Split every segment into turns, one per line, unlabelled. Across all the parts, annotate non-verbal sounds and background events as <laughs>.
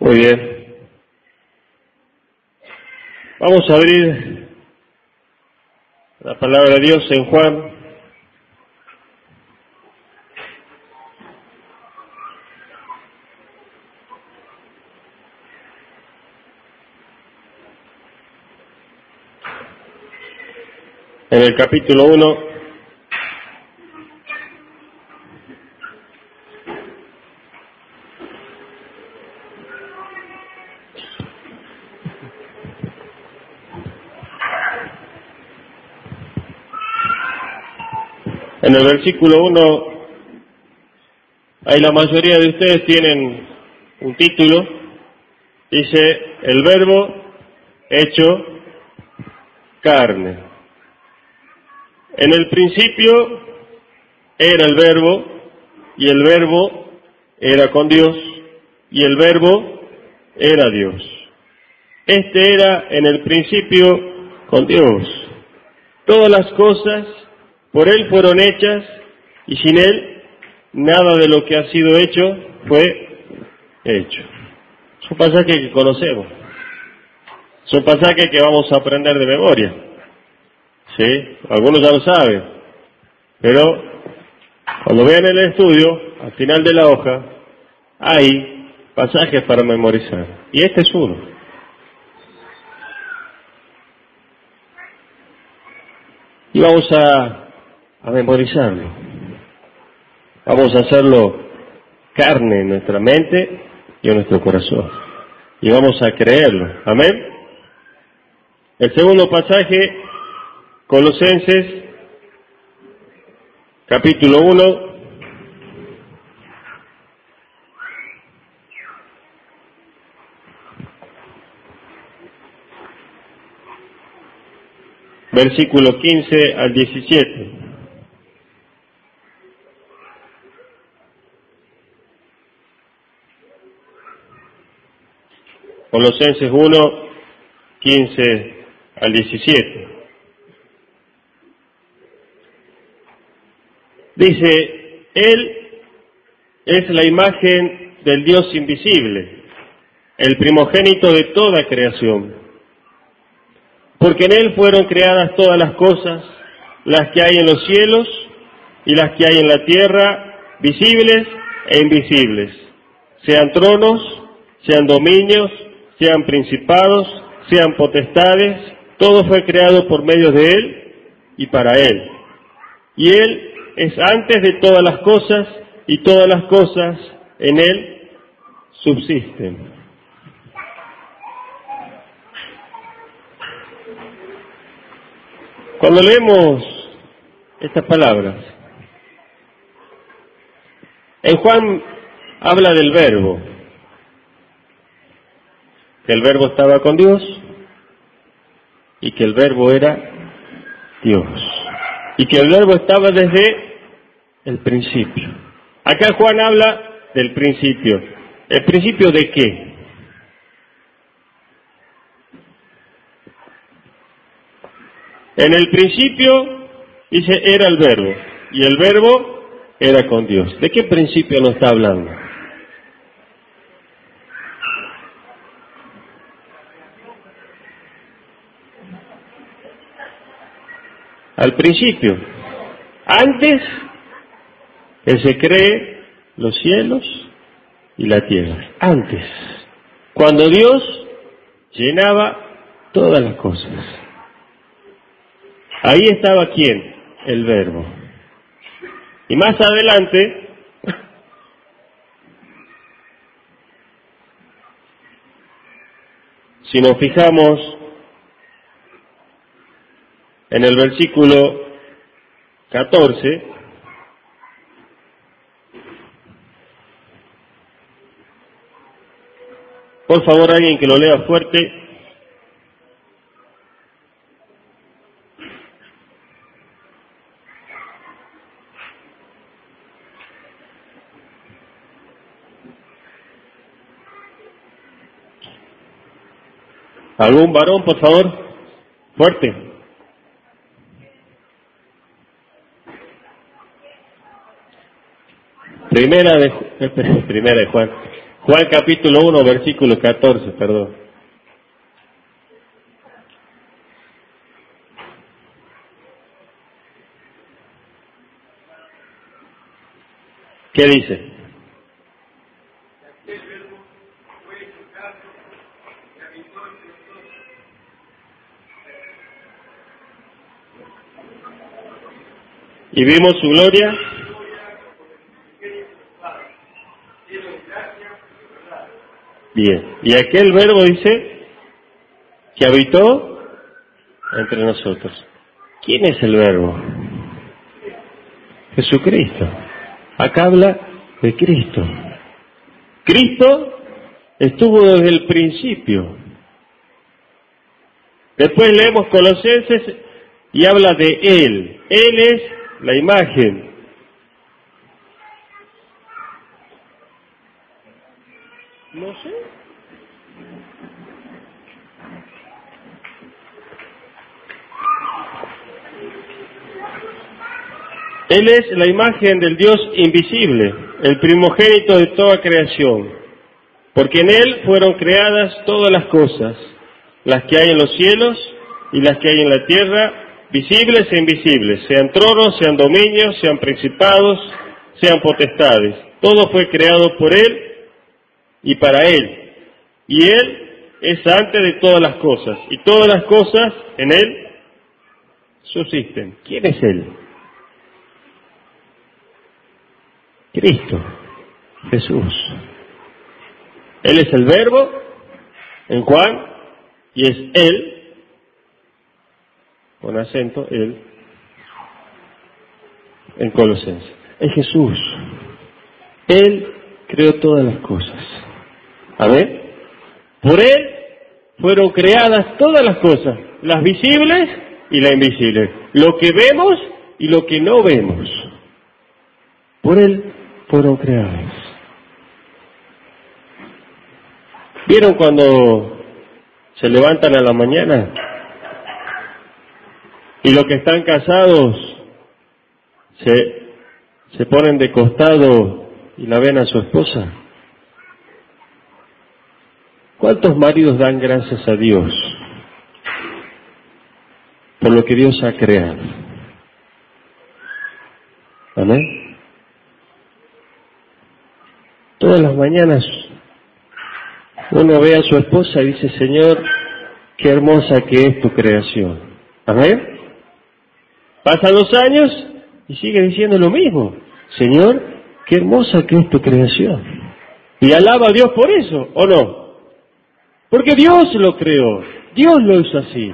Muy bien. Vamos a abrir la palabra de Dios en Juan. En el capítulo 1. En el versículo 1, ahí la mayoría de ustedes tienen un título, dice el verbo hecho carne. En el principio era el verbo y el verbo era con Dios y el verbo era Dios. Este era en el principio con Dios. Todas las cosas por Él fueron hechas y sin Él nada de lo que ha sido hecho fue hecho. Es un pasaje que conocemos. Es un pasaje que vamos a aprender de memoria. ¿Sí? Algunos ya lo saben. Pero cuando vean el estudio, al final de la hoja, hay pasajes para memorizar. Y este es uno. Y vamos a a memorizarlo. Vamos a hacerlo carne en nuestra mente y en nuestro corazón. Y vamos a creerlo. Amén. El segundo pasaje, Colosenses, capítulo 1. Versículo 15 al 17. Colosenses 1, 15 al 17. Dice, Él es la imagen del Dios invisible, el primogénito de toda creación, porque en Él fueron creadas todas las cosas, las que hay en los cielos y las que hay en la tierra, visibles e invisibles, sean tronos, sean dominios, sean principados, sean potestades, todo fue creado por medio de Él y para Él. Y Él es antes de todas las cosas y todas las cosas en Él subsisten. Cuando leemos estas palabras, en Juan habla del verbo, que el verbo estaba con Dios y que el verbo era Dios. Y que el verbo estaba desde el principio. Acá Juan habla del principio. ¿El principio de qué? En el principio, dice, era el verbo. Y el verbo era con Dios. ¿De qué principio nos está hablando? Al principio. Antes que se cree los cielos y la tierra. Antes. Cuando Dios llenaba todas las cosas. Ahí estaba quién? El verbo. Y más adelante, si nos fijamos en el versículo 14, por favor alguien que lo lea fuerte. ¿Algún varón, por favor? Fuerte. Primera de, <laughs> primera de Juan. Juan capítulo 1, versículo 14, perdón. ¿Qué dice? Y vimos su gloria. Bien. Y aquel verbo dice que habitó entre nosotros. ¿Quién es el verbo? Jesucristo. Acá habla de Cristo. Cristo estuvo desde el principio. Después leemos Colosenses y habla de Él. Él es la imagen. No sé. Él es la imagen del Dios invisible, el primogénito de toda creación, porque en Él fueron creadas todas las cosas, las que hay en los cielos y las que hay en la tierra, visibles e invisibles, sean tronos, sean dominios, sean principados, sean potestades. Todo fue creado por Él y para Él. Y Él es antes de todas las cosas. Y todas las cosas en Él subsisten. ¿Quién es Él? Cristo, Jesús. Él es el verbo en Juan y es Él con acento él, en Colosenses. Es Jesús. Él creó todas las cosas. A ver, por Él fueron creadas todas las cosas, las visibles y las invisibles, lo que vemos y lo que no vemos. Por Él creadas. ¿Vieron cuando se levantan a la mañana y los que están casados se, se ponen de costado y la ven a su esposa. ¿Cuántos maridos dan gracias a Dios por lo que Dios ha creado? Amén. Todas las mañanas uno ve a su esposa y dice, Señor, qué hermosa que es tu creación. Amén. Pasan los años y sigue diciendo lo mismo. Señor, qué hermosa que es tu creación. Y alaba a Dios por eso, ¿o no? Porque Dios lo creó, Dios lo hizo así.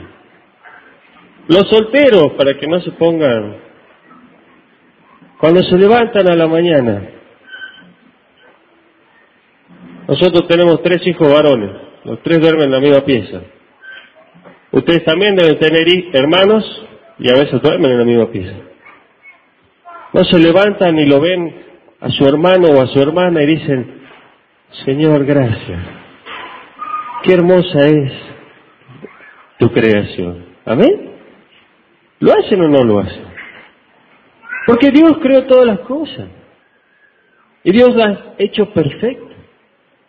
Los solteros, para que no se pongan, cuando se levantan a la mañana, nosotros tenemos tres hijos varones, los tres duermen en la misma pieza. Ustedes también deben tener hermanos y a veces duermen en la misma pieza. No se levantan y lo ven a su hermano o a su hermana y dicen, Señor, gracias. Qué hermosa es tu creación. ¿Amén? ¿Lo hacen o no lo hacen? Porque Dios creó todas las cosas. Y Dios las ha hecho perfectas.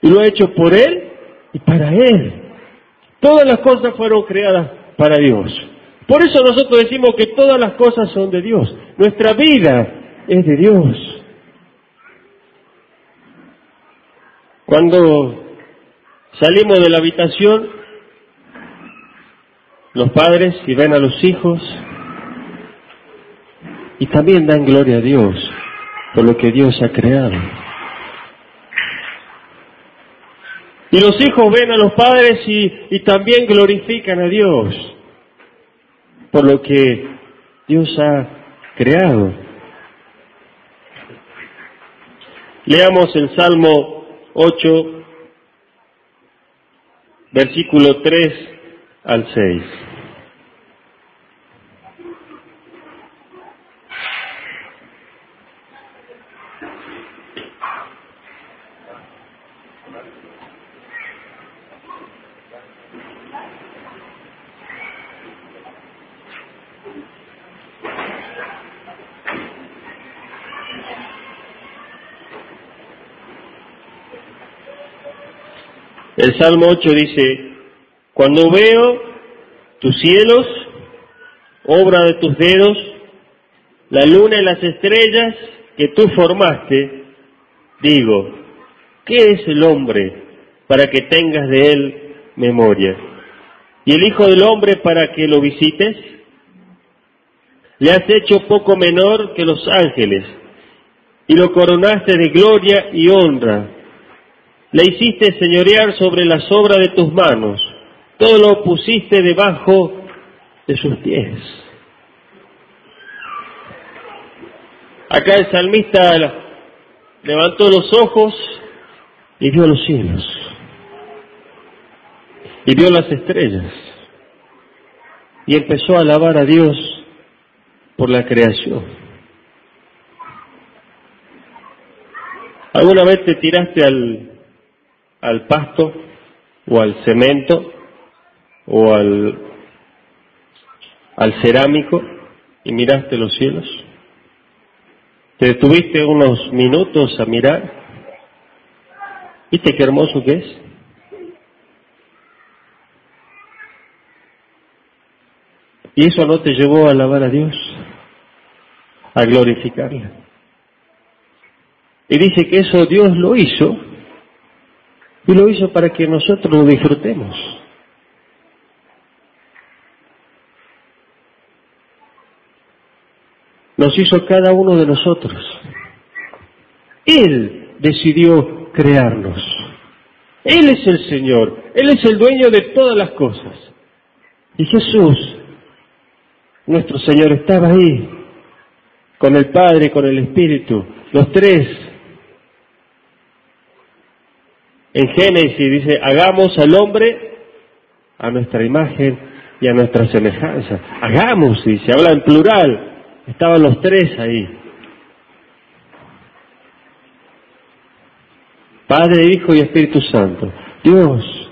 Y lo ha hecho por Él y para Él. Todas las cosas fueron creadas para Dios. Por eso nosotros decimos que todas las cosas son de Dios. Nuestra vida es de Dios. Cuando salimos de la habitación, los padres y ven a los hijos y también dan gloria a Dios por lo que Dios ha creado. Y los hijos ven a los padres y, también glorifican a Dios por lo que Dios ha creado. Leamos el Salmo 8, versículo 3 al 6. Salmo 8 dice, cuando veo tus cielos, obra de tus dedos, la luna y las estrellas que tú formaste, digo, ¿qué es el hombre para que tengas de él memoria? ¿Y el Hijo del Hombre para que lo visites? Le has hecho poco menor que los ángeles y lo coronaste de gloria y honra. Le hiciste señorear sobre las obras de tus manos, todo lo pusiste debajo de sus pies. Acá el salmista levantó los ojos y vio los cielos y vio las estrellas y empezó a alabar a Dios por la creación. ¿Alguna vez te tiraste al, al pasto o al cemento o al, al cerámico y miraste los cielos? ¿Te detuviste unos minutos a mirar? ¿Viste qué hermoso que es? Y eso no te llevó a alabar a Dios, a glorificarle. Y dice que eso Dios lo hizo, y lo hizo para que nosotros lo disfrutemos. Nos hizo cada uno de nosotros. Él decidió crearnos. Él es el Señor. Él es el dueño de todas las cosas. Y Jesús nuestro Señor estaba ahí, con el Padre, con el Espíritu, los tres. En Génesis dice, hagamos al hombre a nuestra imagen y a nuestra semejanza. Hagamos, y se habla en plural, estaban los tres ahí. Padre, Hijo y Espíritu Santo. Dios,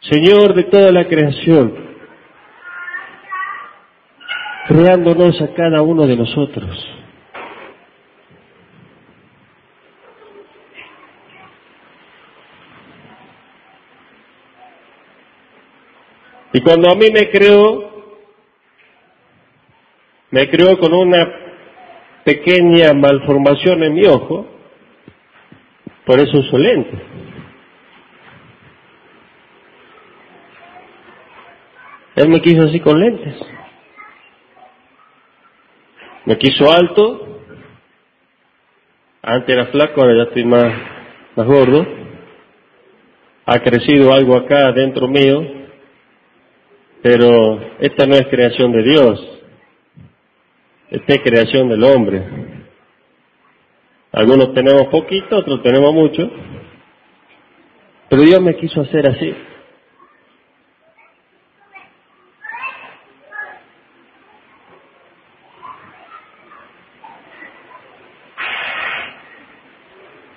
Señor de toda la creación, creándonos a cada uno de nosotros. Y cuando a mí me creó, me creó con una pequeña malformación en mi ojo, por eso uso lente. Él me quiso así con lentes. Me quiso alto, antes era flaco, ahora ya estoy más, más gordo. Ha crecido algo acá dentro mío, pero esta no es creación de Dios, esta es creación del hombre. Algunos tenemos poquito, otros tenemos mucho, pero Dios me quiso hacer así.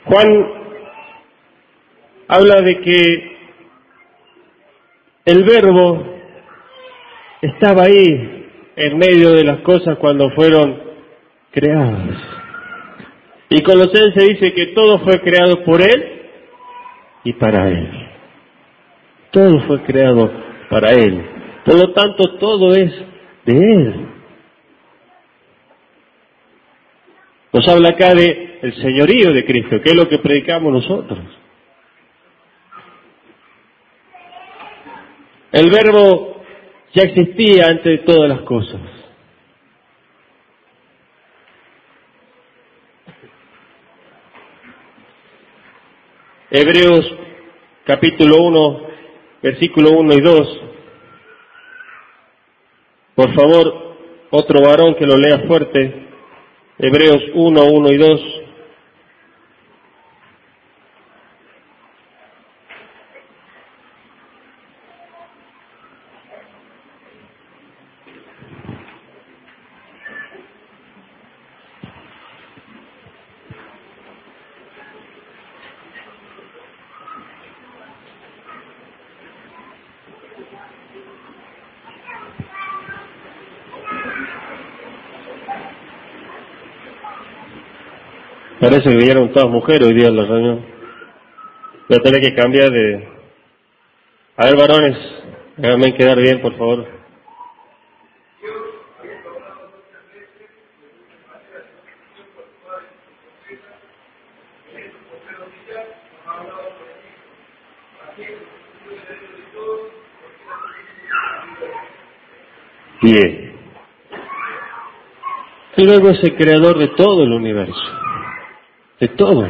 Juan habla de que el verbo estaba ahí en medio de las cosas cuando fueron creadas. Y Colosense dice que todo fue creado por Él y para Él. Todo fue creado para Él. Por lo tanto, todo es de Él. Nos habla acá de el señorío de Cristo, que es lo que predicamos nosotros. El verbo ya existía antes de todas las cosas. Hebreos capítulo 1, versículo 1 y 2. Por favor, otro varón que lo lea fuerte. Hebreos 1, 1 y 2. Que vinieron todas mujeres hoy día en la reunión. Voy a tener que cambiar de, A ver, varones, déjame quedar bien, por favor. Bien. Luego es el creador de todo el universo, de todo.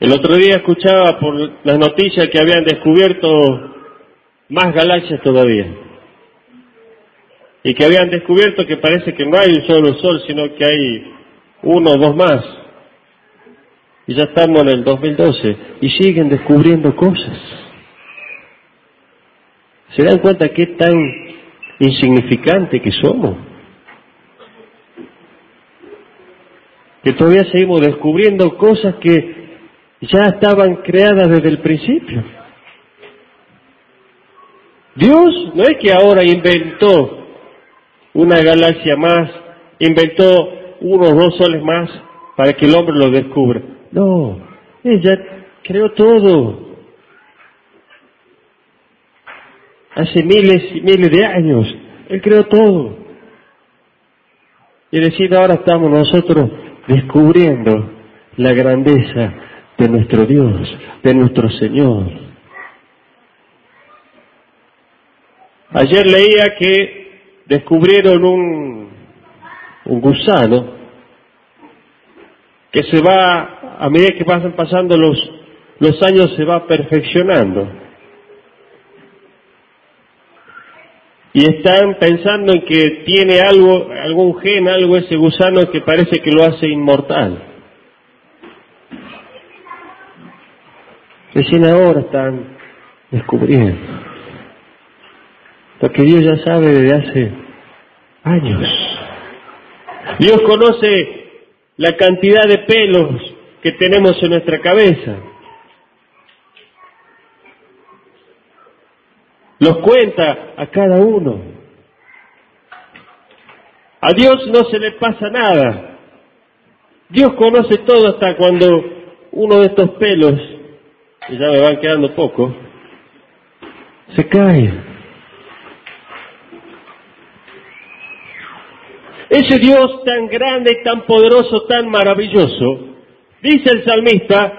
El otro día escuchaba por las noticias que habían descubierto más galaxias todavía. Y que habían descubierto que parece que no hay un solo sol, sino que hay uno o dos más. Y ya estamos en el 2012 y siguen descubriendo cosas. ¿Se dan cuenta qué tan insignificante que somos? Que todavía seguimos descubriendo cosas que ya estaban creadas desde el principio. Dios no es que ahora inventó una galaxia más, inventó unos dos soles más para que el hombre lo descubra. No, ella creó todo. Hace miles y miles de años, Él creó todo. Y decir ahora estamos nosotros descubriendo la grandeza de nuestro Dios, de nuestro Señor. Ayer leía que descubrieron un, un gusano que se va, a medida que pasan pasando los, los años, se va perfeccionando. Y están pensando en que tiene algo, algún gen, algo ese gusano que parece que lo hace inmortal. Recién ahora están descubriendo. Lo que Dios ya sabe desde hace años. Dios conoce la cantidad de pelos que tenemos en nuestra cabeza. Los cuenta a cada uno. A Dios no se le pasa nada. Dios conoce todo hasta cuando uno de estos pelos y ya me van quedando poco, se cae. Ese Dios tan grande, tan poderoso, tan maravilloso, dice el salmista,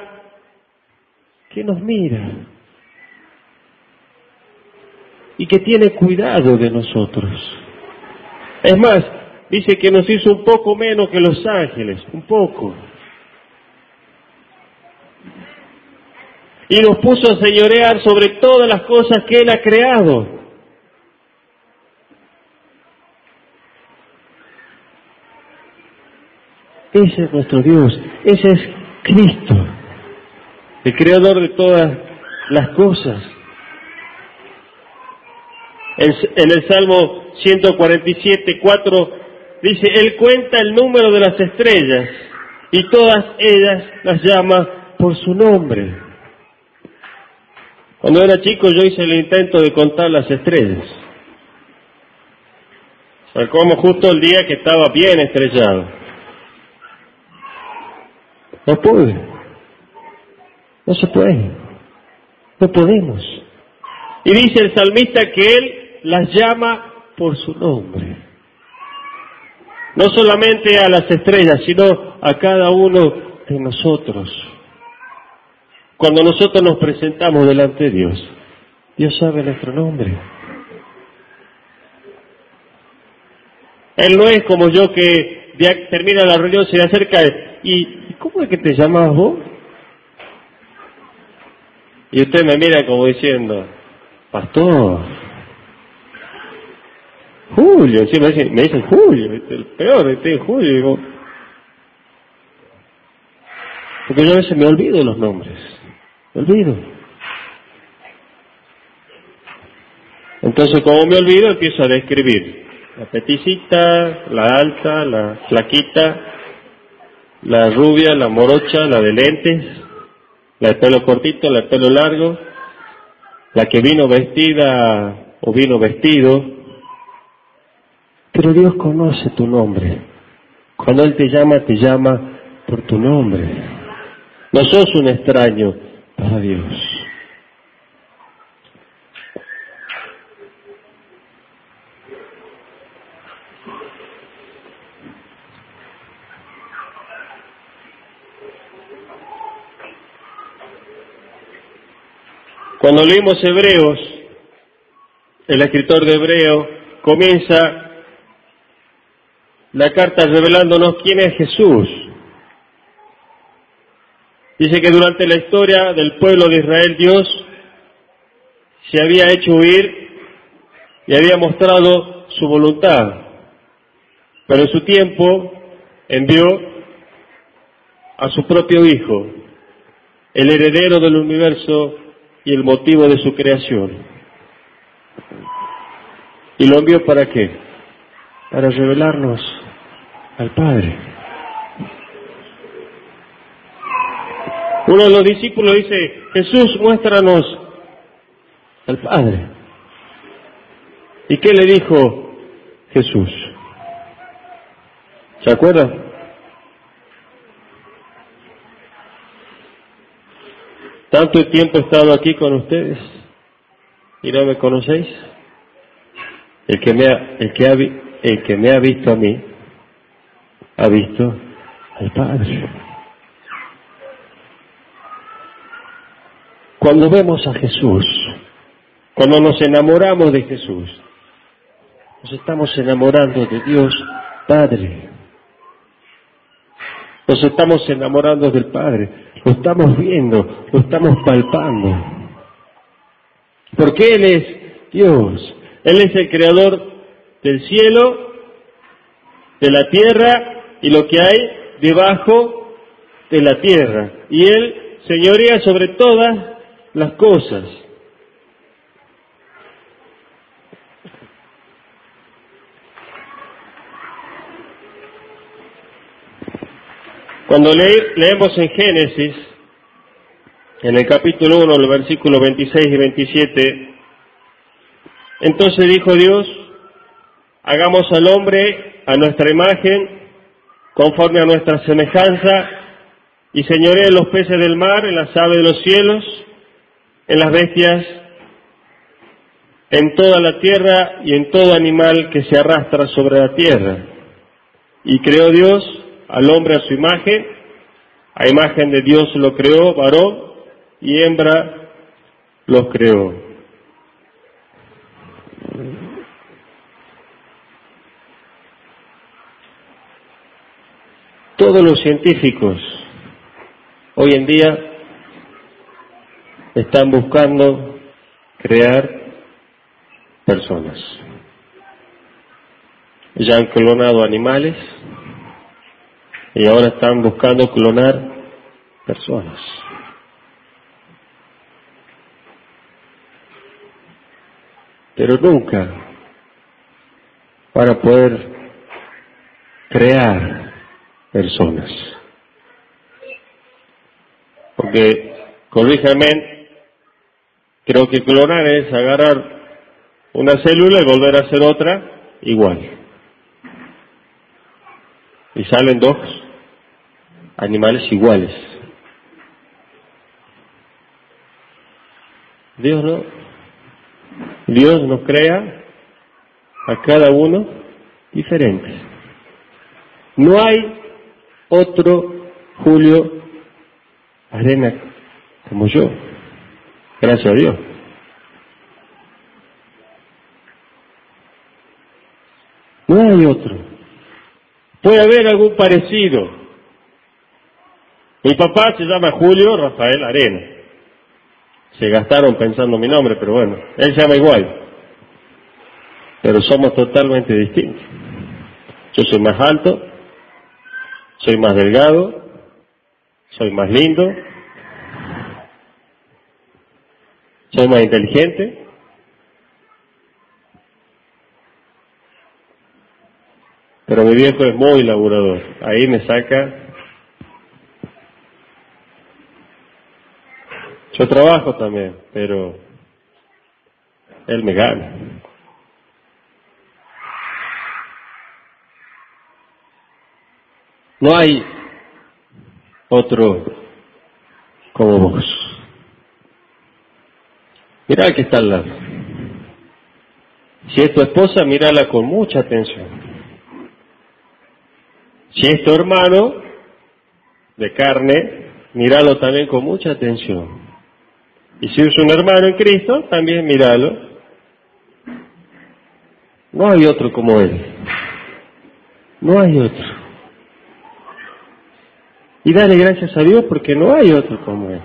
que nos mira y que tiene cuidado de nosotros. Es más, dice que nos hizo un poco menos que los ángeles, un poco. y nos puso a señorear sobre todas las cosas que Él ha creado. Ese es nuestro Dios, ese es Cristo, el creador de todas las cosas. En, el Salmo 147, 4 dice, Él cuenta el número de las estrellas y todas ellas las llama por su nombre. Cuando era chico yo hice el intento de contar las estrellas. Como justo el día que estaba bien estrellado. No pude. No se puede. No podemos. Y dice el salmista que él las llama por su nombre. No solamente a las estrellas, sino a cada uno de nosotros. Cuando nosotros nos presentamos delante de Dios, Dios sabe nuestro nombre. Él no es como yo que termina la reunión, se le acerca y ¿cómo es que te llamas vos? Y usted me mira como diciendo, pastor, Julio, encima me dicen Julio, el peor, este Julio, porque yo a veces me olvido los nombres olvido. Entonces, como me olvido, empiezo a describir la peticita, la alta, la flaquita, la rubia, la morocha, la de lentes, la de pelo cortito, la de pelo largo, la que vino vestida o vino vestido. Pero Dios conoce tu nombre. Cuando Él te llama, te llama por tu nombre. No sos un extraño para Dios. Cuando leemos Hebreos, el escritor de Hebreo comienza la carta revelándonos quién es Jesús. Dice que durante la historia del pueblo de Israel Dios se había hecho huir y había mostrado su voluntad, pero en su tiempo envió a su propio Hijo, el heredero del universo y el motivo de su creación. ¿Y lo envió para qué? Para revelarnos al Padre. Uno de los discípulos dice, Jesús, muéstranos al Padre. ¿Y qué le dijo Jesús? ¿Se acuerda? Tanto tiempo he estado aquí con ustedes y no me conocéis. El que me ha, el que ha, el que me ha visto a mí, ha visto al Padre. Cuando vemos a Jesús, cuando nos enamoramos de Jesús, nos estamos enamorando de Dios Padre. Nos estamos enamorando del Padre, lo estamos viendo, lo estamos palpando. Porque Él es Dios, Él es el creador del cielo, de la tierra y lo que hay debajo de la tierra. Y Él señorea sobre todas las cosas. Cuando leemos en Génesis, en el capítulo 1, los versículos 26 y 27, entonces dijo Dios, hagamos al hombre a nuestra imagen, conforme a nuestra semejanza, y señoree los peces del mar, en las aves de los cielos, en las bestias, en toda la tierra y en todo animal que se arrastra sobre la tierra. Y creó Dios al hombre a su imagen, a imagen de Dios lo creó, varón y hembra los creó. Todos los científicos hoy en día están buscando crear personas. Ya han clonado animales, y ahora están buscando clonar personas. Pero nunca para poder crear personas. Porque, corríjame, creo que clonar es agarrar una célula y volver a hacer otra igual y salen dos animales iguales. Dios no, Dios nos crea a cada uno diferente. No hay otro Julio Arena como yo, gracias a Dios. No hay otro. Puede haber algún parecido. Mi papá se llama Julio Rafael Arena. Se gastaron pensando mi nombre, pero bueno, él se llama igual. Pero somos totalmente distintos. Yo soy más alto, soy más delgado, soy más lindo, soy más inteligente, Pero mi viejo es muy laburador. Ahí me saca. Yo trabajo también, pero él me gana. No hay otro como vos. Mira que está al lado. Si es tu esposa, mírala con mucha atención. Si es tu hermano de carne, míralo también con mucha atención. Y si es un hermano en Cristo, también míralo. No hay otro como Él. No hay otro. Y dale gracias a Dios porque no hay otro como Él.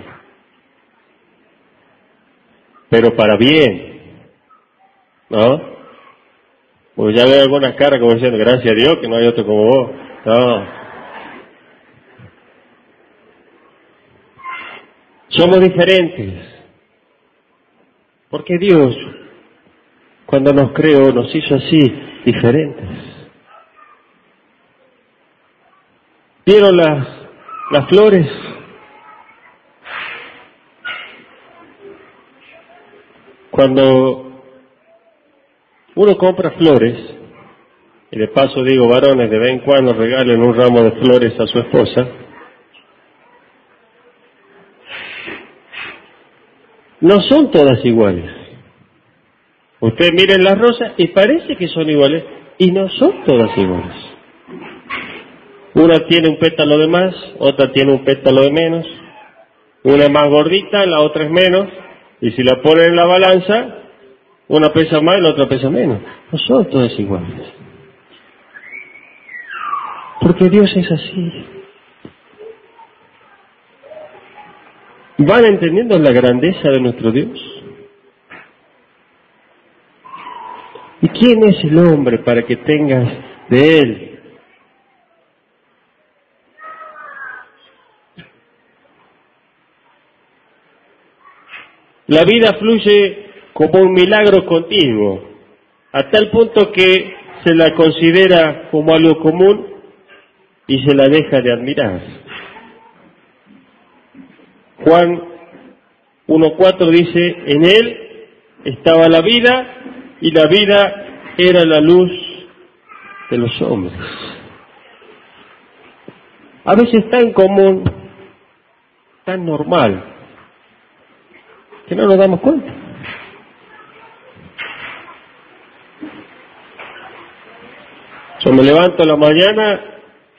Pero para bien. ¿No? Pues ya veo algunas caras como diciendo, gracias a Dios que no hay otro como vos. No. Somos diferentes. Porque Dios, cuando nos creó, nos hizo así, diferentes. ¿Vieron las, las flores? Cuando uno compra flores, y de paso digo, varones, de vez en cuando regalen un ramo de flores a su esposa, no son todas iguales. Ustedes miren las rosas y parece que son iguales, y no son todas iguales. Una tiene un pétalo de más, otra tiene un pétalo de menos, una es más gordita, la otra es menos, y si la ponen en la balanza, una pesa más y la otra pesa menos. No son todas iguales. Porque Dios es así. ¿Van entendiendo la grandeza de nuestro Dios? ¿Y quién es el hombre para que tengas de él? La vida fluye como un milagro continuo, a tal punto que se la considera como algo común y se la deja de admirar. Juan 1.4 dice, en él estaba la vida y la vida era la luz de los hombres. A veces tan común, tan normal, que no nos damos cuenta. Yo me levanto en la mañana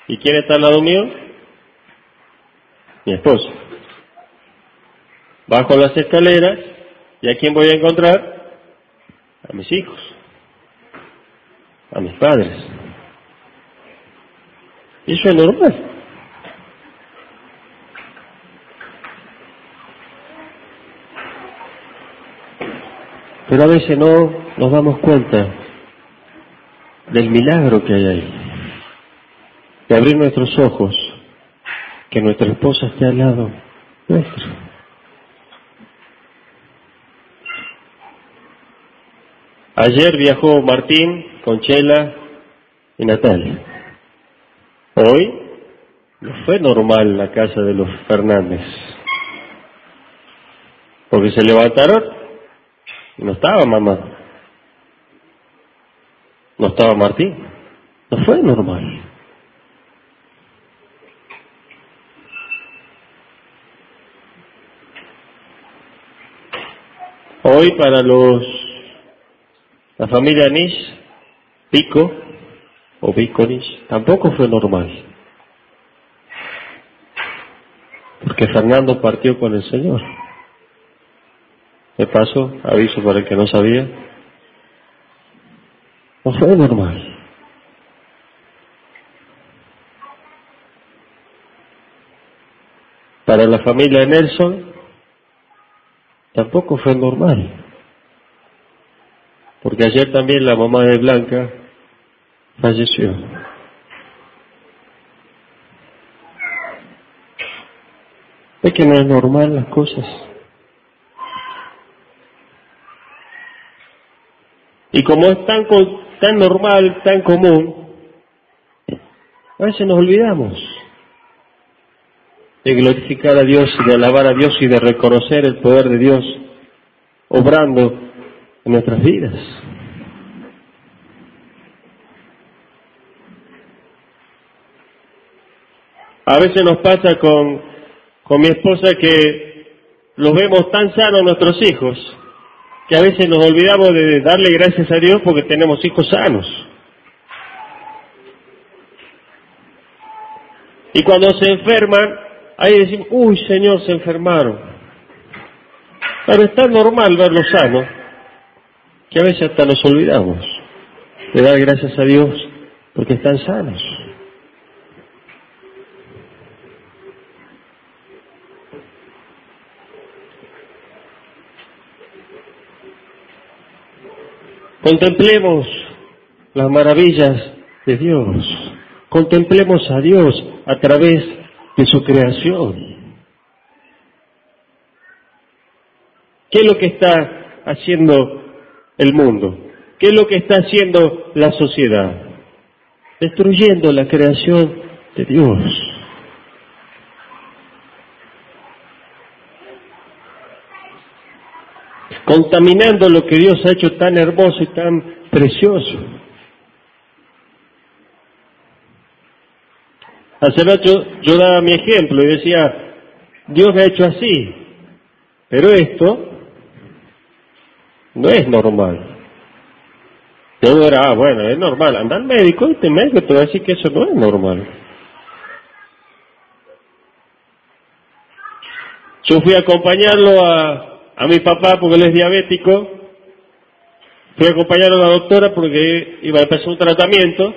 y ¿quién está al lado mío? Mi esposa. Bajo las escaleras y ¿a quién voy a encontrar? A mis hijos, a mis padres. Eso es normal. Pero a veces no nos damos cuenta del milagro que hay ahí. De abrir nuestros ojos, que nuestra esposa esté al lado nuestro. Ayer viajó Martín con Chela y Natalia. Hoy no fue normal la casa de los Fernández. Porque se levantaron no estaba mamá. No estaba Martín. No fue normal. Hoy para los la familia Nish, Pico o Pico Nish, tampoco fue normal. Porque Fernando partió con el Señor. De paso, aviso para el que no sabía, no fue normal. Para la familia Nelson tampoco fue normal. Porque ayer también la mamá de Blanca falleció. Es que no es normal las cosas. Y como es tan, tan normal, tan común, a veces nos olvidamos de glorificar a Dios y de alabar a Dios y de reconocer el poder de Dios obrando en nuestras vidas. A veces nos pasa con, con mi esposa que los vemos tan sanos nuestros hijos que a veces nos olvidamos de darle gracias a Dios porque tenemos hijos sanos. Y cuando se enferman, ahí decimos, uy Señor, se enfermaron. Pero es tan normal verlos sanos que a veces hasta nos olvidamos de dar gracias a Dios porque están sanos. Contemplemos las maravillas de Dios. Contemplemos a Dios a través de su creación. ¿Qué es lo que está haciendo el mundo? ¿Qué es lo que está haciendo la sociedad? Destruyendo la creación de Dios. Contaminando lo que Dios ha hecho tan hermoso y tan precioso. Hace rato yo daba mi ejemplo y decía, Dios ha hecho así, pero esto no es normal. Yo era, ah, bueno, es normal. Anda al médico y te médico te va a que eso no es normal. Yo fui a acompañarlo a, a mi papá porque él es diabético. Fui a acompañarlo a la doctora porque iba a empezar un tratamiento.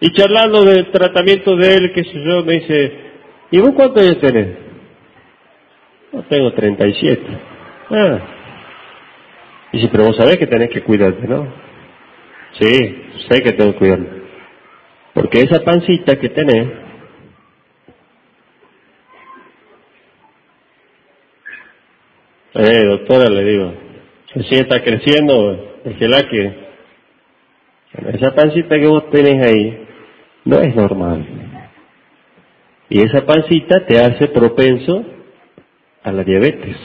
Y charlando del tratamiento de él, qué sé yo, me dice, ¿y vos cuántos años tenés? No, tengo 37. Ah. Dice, pero vos sabés que tenés que cuidarte, ¿no? Sí, sé que tengo que cuidarme. Porque esa pancita que tenés, eh, doctora, le digo, si está creciendo, la que esa pancita que vos tenés ahí no es normal. Y esa pancita te hace propenso a la diabetes.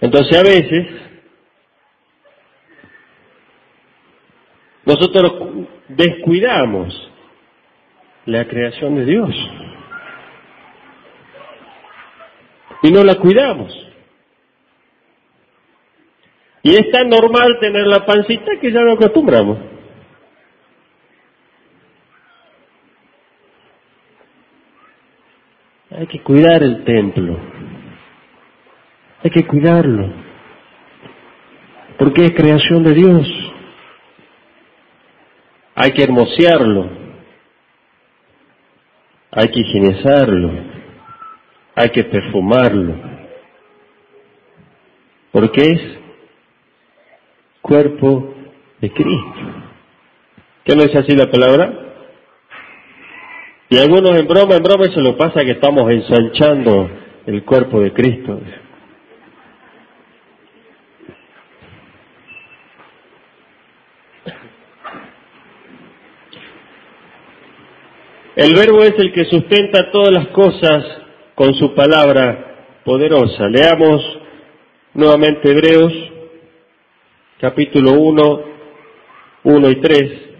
Entonces a veces nosotros descuidamos la creación de Dios y no la cuidamos. Y es tan normal tener la pancita que ya lo acostumbramos. Hay que cuidar el templo. Hay que cuidarlo. Porque es creación de Dios. Hay que hermosearlo. Hay que higienizarlo. Hay que perfumarlo. Porque es cuerpo de Cristo. ¿Qué no es así la palabra? Y algunos en broma, en broma se lo pasa que estamos ensanchando el cuerpo de Cristo. El verbo es el que sustenta todas las cosas con su palabra poderosa. Leamos nuevamente Hebreos capítulo 1, 1 y 3.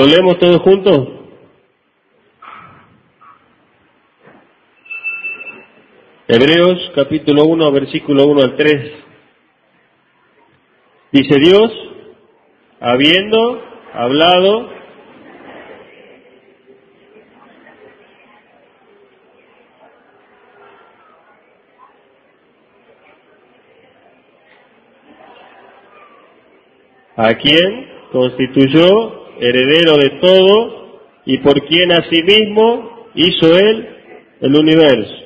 ¿Lo leemos todos juntos? Hebreos capítulo 1, versículo 1 al 3. Dice Dios, habiendo hablado a quien constituyó heredero de todo y por quien asimismo hizo él el universo.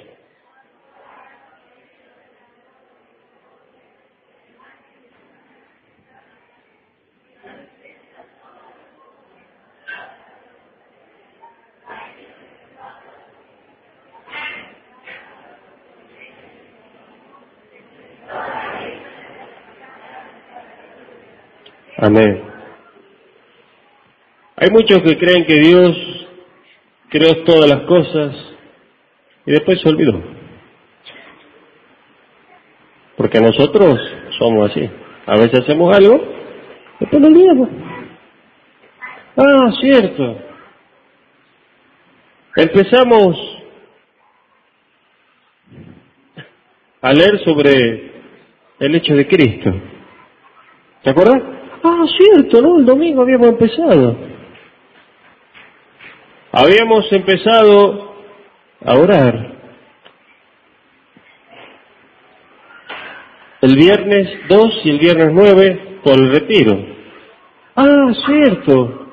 Amén. Hay muchos que creen que Dios creó todas las cosas y después se olvidó. Porque nosotros somos así. A veces hacemos algo, después lo olvidamos. Ah, cierto. Empezamos a leer sobre el hecho de Cristo. ¿Te acuerdas? Ah, cierto, ¿no? El domingo habíamos empezado. Habíamos empezado a orar. El viernes 2 y el viernes 9 por el retiro. Ah, cierto.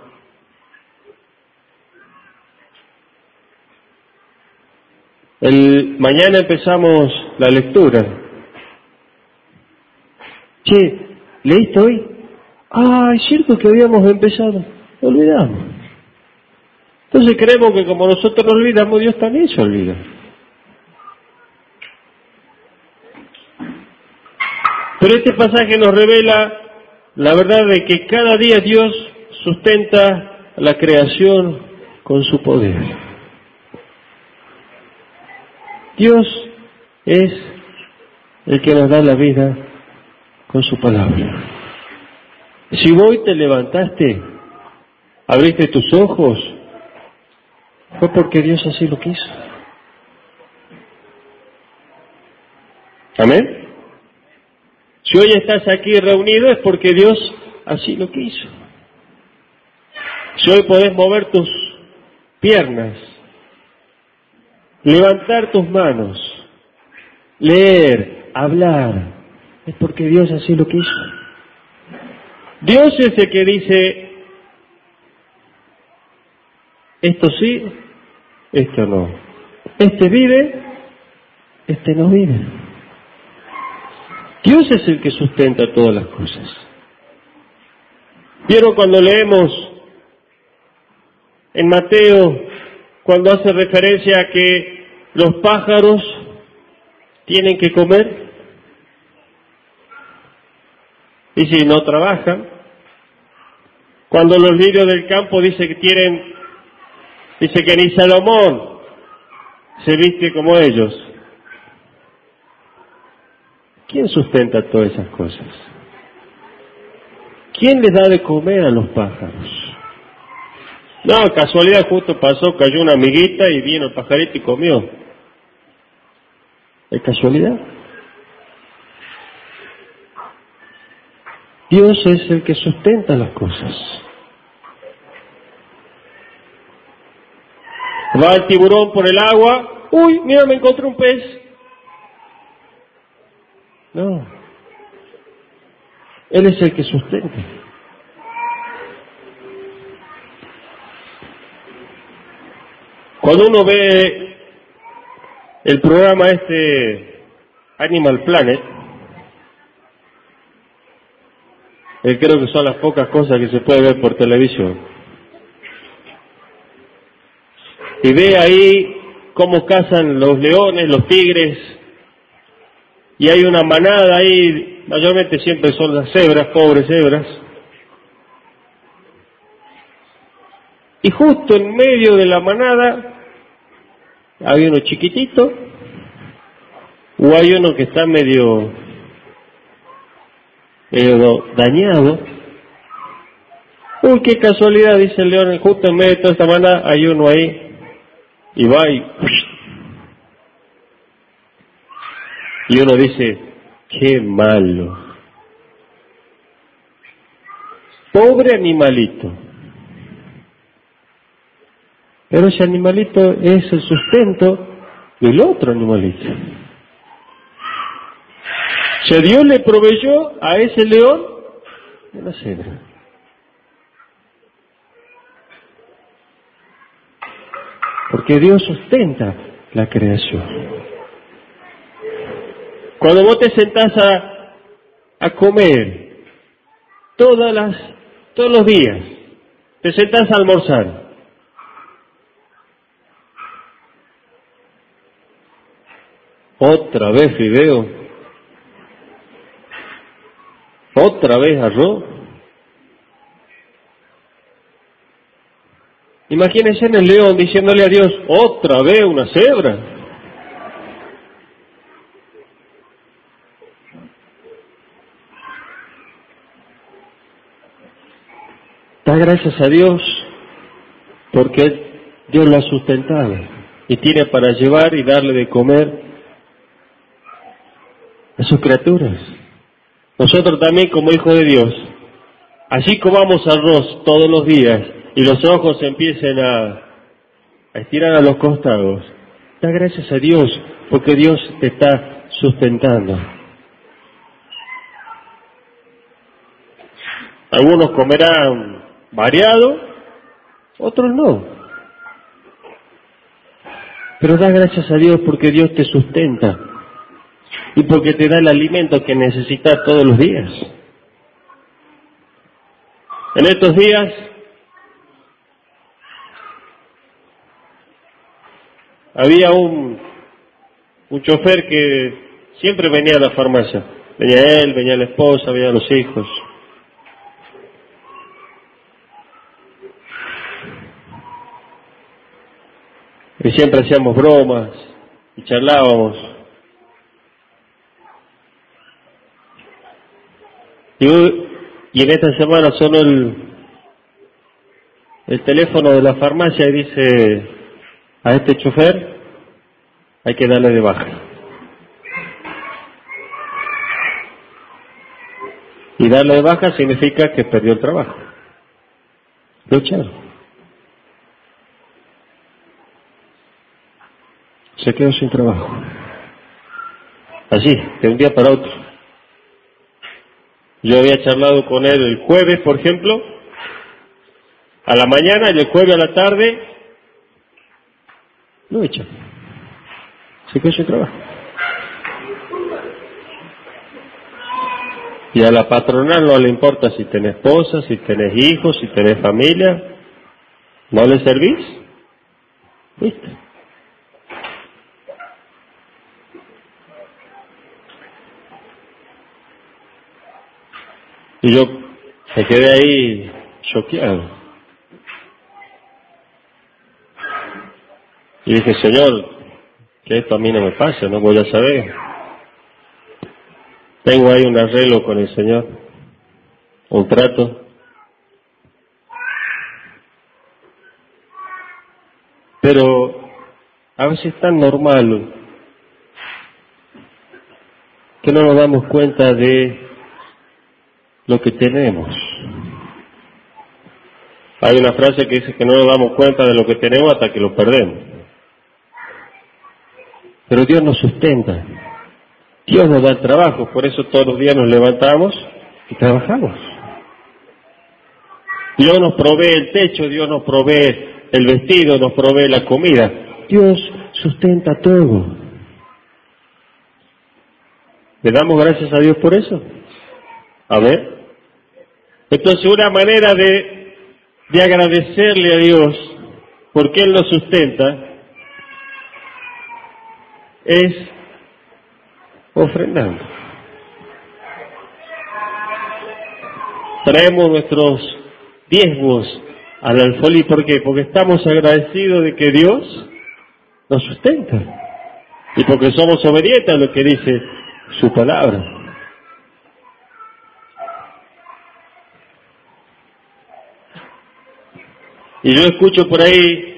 El, mañana empezamos la lectura. Che, ¿leíste hoy? Ah, es cierto que habíamos empezado. Olvidamos. Entonces creemos que como nosotros nos olvidamos, Dios también se olvida. Pero este pasaje nos revela la verdad de que cada día Dios sustenta la creación con su poder. Dios es el que nos da la vida con su palabra. Si hoy te levantaste, abriste tus ojos, fue porque Dios así lo quiso. Amén. Si hoy estás aquí reunido es porque Dios así lo quiso. Si hoy podés mover tus piernas, levantar tus manos, leer, hablar, es porque Dios así lo quiso. Dios es el que dice, esto sí, esto no. Este vive, este no vive. Dios es el que sustenta todas las cosas. Vieron cuando leemos en Mateo cuando hace referencia a que los pájaros tienen que comer y si no trabajan. Cuando los lirios del campo dice que tienen, dice que ni Salomón se viste como ellos. ¿Quién sustenta todas esas cosas? ¿Quién les da de comer a los pájaros? No, casualidad justo pasó, cayó una amiguita y vino el pajarito y comió. ¿Es casualidad? Dios es el que sustenta las cosas. Va el tiburón por el agua, uy, mira, me encontré un pez. No, Él es el que sustenta. Cuando uno ve el programa este Animal Planet, eh, creo que son las pocas cosas que se puede ver por televisión. Y ve ahí cómo cazan los leones, los tigres, y hay una manada ahí, mayormente siempre son las cebras, pobres cebras, Y justo en medio de la manada hay uno chiquitito o hay uno que está medio, medio dañado. Uy, qué casualidad, dice el león, justo en medio de toda esta manada hay uno ahí y va y... Y uno dice, qué malo. Pobre animalito. Pero ese animalito es el sustento del otro animalito. O Dios le proveyó a ese león una cebra. Porque Dios sustenta la creación. Cuando vos te sentás a, comer todas las, todos los días, te sentás a almorzar, Otra vez fideo. Otra vez arroz. Imagínense en el león diciéndole a Dios, otra vez una cebra. Da gracias a Dios porque Dios lo ha sustentado y tiene para llevar y darle de comer a sus criaturas. Nosotros también como hijos de Dios, así comamos arroz todos los días, y los ojos empiecen a, a estirar a los costados, da gracias a Dios porque Dios te está sustentando. Algunos comerán variado, otros no. Pero da gracias a Dios porque Dios te sustenta y porque te da el alimento que necesitas todos los días. En estos días había un, un chofer que siempre venía a la farmacia. Venía él, venía la esposa, venía los hijos. Y siempre hacíamos bromas y charlábamos. Y, y en esta semana sonó el, el teléfono de la farmacia y dice, a este chofer hay que darle de baja. Y darle de baja significa que perdió el trabajo. Luchar. Se quedó sin trabajo. Así, de un día para otro. Yo había charlado con él el jueves, por ejemplo, a la mañana y el jueves a la tarde lo echan. Se quedó sin trabajo. Y a la patronal no le importa si tenés esposa, si tenés hijos, si tenés familia. ¿No le servís? ¿Viste? Y yo me quedé ahí choqueado. Y dije, Señor, que esto a mí no me pasa, no voy a saber. Tengo ahí un arreglo con el Señor, un trato. Pero a veces es tan normal que no nos damos cuenta de lo que tenemos. Hay una frase que dice que no nos damos cuenta de lo que tenemos hasta que lo perdemos. Pero Dios nos sustenta. Dios nos da el trabajo, por eso todos los días nos levantamos y trabajamos. Dios nos provee el techo, Dios nos provee el vestido, nos provee la comida. Dios sustenta todo. ¿Le damos gracias a Dios por eso? A ver. Entonces una manera de, de agradecerle a Dios porque Él nos sustenta es ofrendando. Traemos nuestros diezmos al alfolí, ¿por qué? Porque estamos agradecidos de que Dios nos sustenta y porque somos obedientes a lo que dice su palabra. Y yo escucho por ahí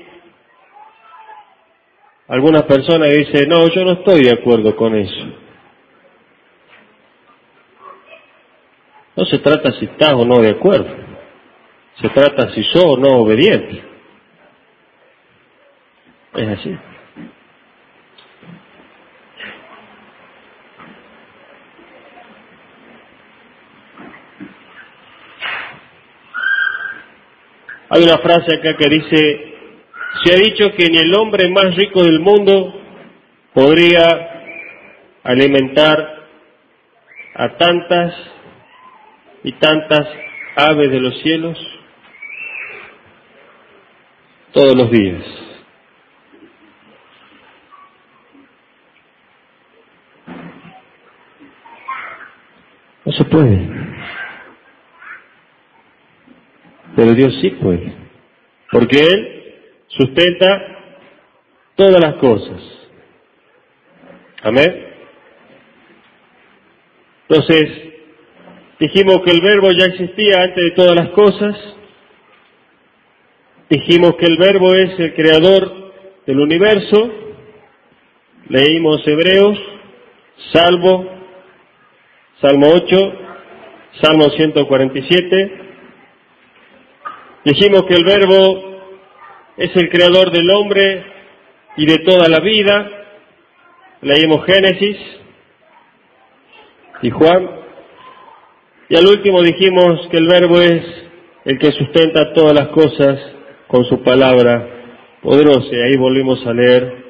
algunas personas dicen, no, yo no estoy de acuerdo con eso. No se trata si estás o no de acuerdo. Se trata si sos o no obediente. Es así. Hay una frase acá que dice, se ha dicho que ni el hombre más rico del mundo podría alimentar a tantas y tantas aves de los cielos todos los días. No se puede. Pero Dios sí puede, porque Él sustenta todas las cosas. Amén. Entonces, dijimos que el verbo ya existía antes de todas las cosas, dijimos que el verbo es el creador del universo, leímos Hebreos, Salvo, Salmo 8, Salmo 147, dijimos que el verbo es el creador del hombre y de toda la vida, leímos Génesis y Juan, y al último dijimos que el verbo es el que sustenta todas las cosas con su palabra poderosa, y ahí volvimos a leer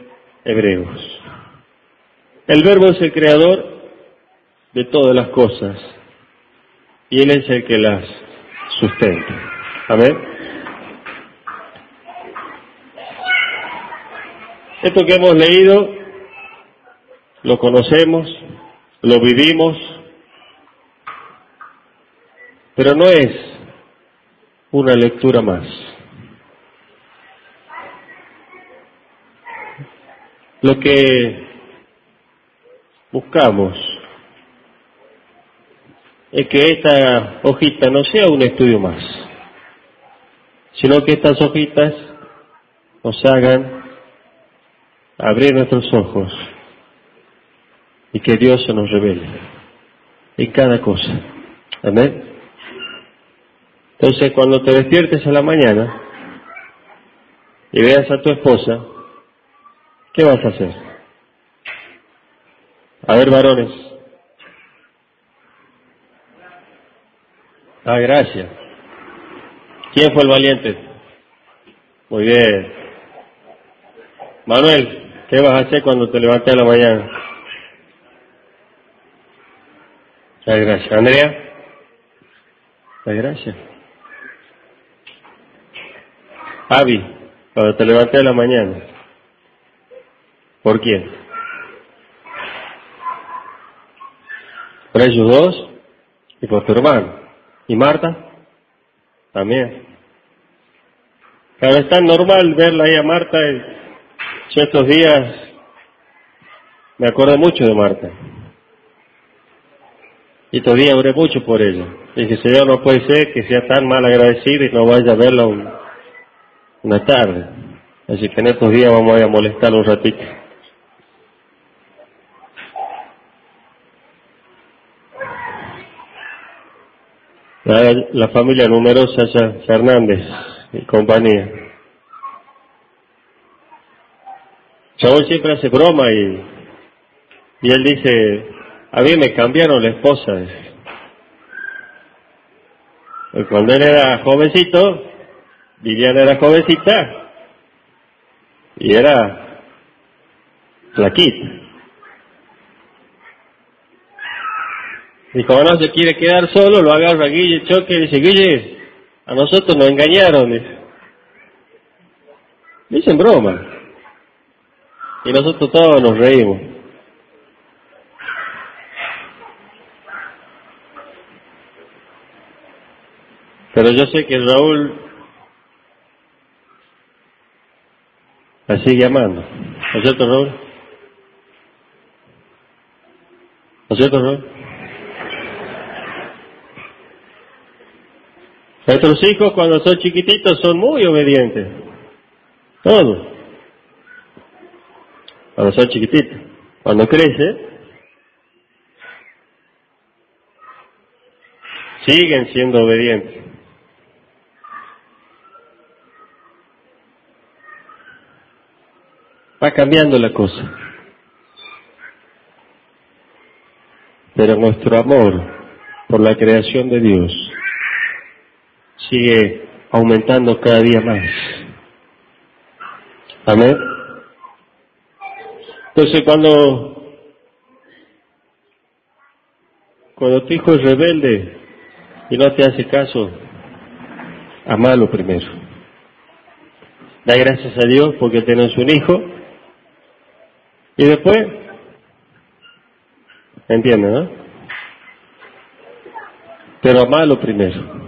Hebreos. El verbo es el creador de todas las cosas, y Él es el que las sustenta. Amén. Esto que hemos leído, lo conocemos, lo vivimos, pero no es una lectura más. Lo que buscamos es que esta hojita no sea un estudio más, sino que estas hojitas nos hagan abrir nuestros ojos y que Dios se nos revele en cada cosa. Amén. Entonces, cuando te despiertes a la mañana y veas a tu esposa, ¿qué vas a hacer? A ver, varones. Ah, gracias. ¿Quién fue el valiente? Muy bien. Manuel, ¿qué vas a hacer cuando te levantes a la mañana? Muchas gracias. Andrea. Muchas gracias. Avi, cuando te levantes a la mañana. ¿Por quién? Por ellos dos y por tu hermano. ¿Y Marta? También. Claro, es tan normal verla ahí a Marta. Y estos días me acuerdo mucho de Marta. Y todavía oré mucho por ella. Dije, Señor, no puede ser que sea tan mal agradecido y no vaya a verla una tarde. Así que en estos días vamos a ir a molestarla un ratito. La, familia numerosa Fernández y compañía. Chabón siempre hace broma y, y él dice, a mí me cambiaron la esposa. Cuando él era jovencito, Viviana era jovencita y era flaquita. Y como no se quiere quedar solo, lo agarra a Guille Choque y dice, Guille, a nosotros nos engañaron. Dice. Dicen broma. Y nosotros todos nos reímos. Pero yo sé que Raúl la sigue amando. ¿No es cierto, Raúl? ¿No es cierto, Raúl? Nuestros hijos cuando son chiquititos son muy obedientes. Todos. Cuando son chiquititos. Cuando crece, siguen siendo obedientes. Va cambiando la cosa. Pero nuestro amor por la creación de Dios sigue aumentando cada día más. Amén. Entonces cuando, cuando tu hijo es rebelde y no te hace caso, amalo primero. Da gracias a Dios porque tenés un hijo y después, entiende, ¿no? Pero amalo primero.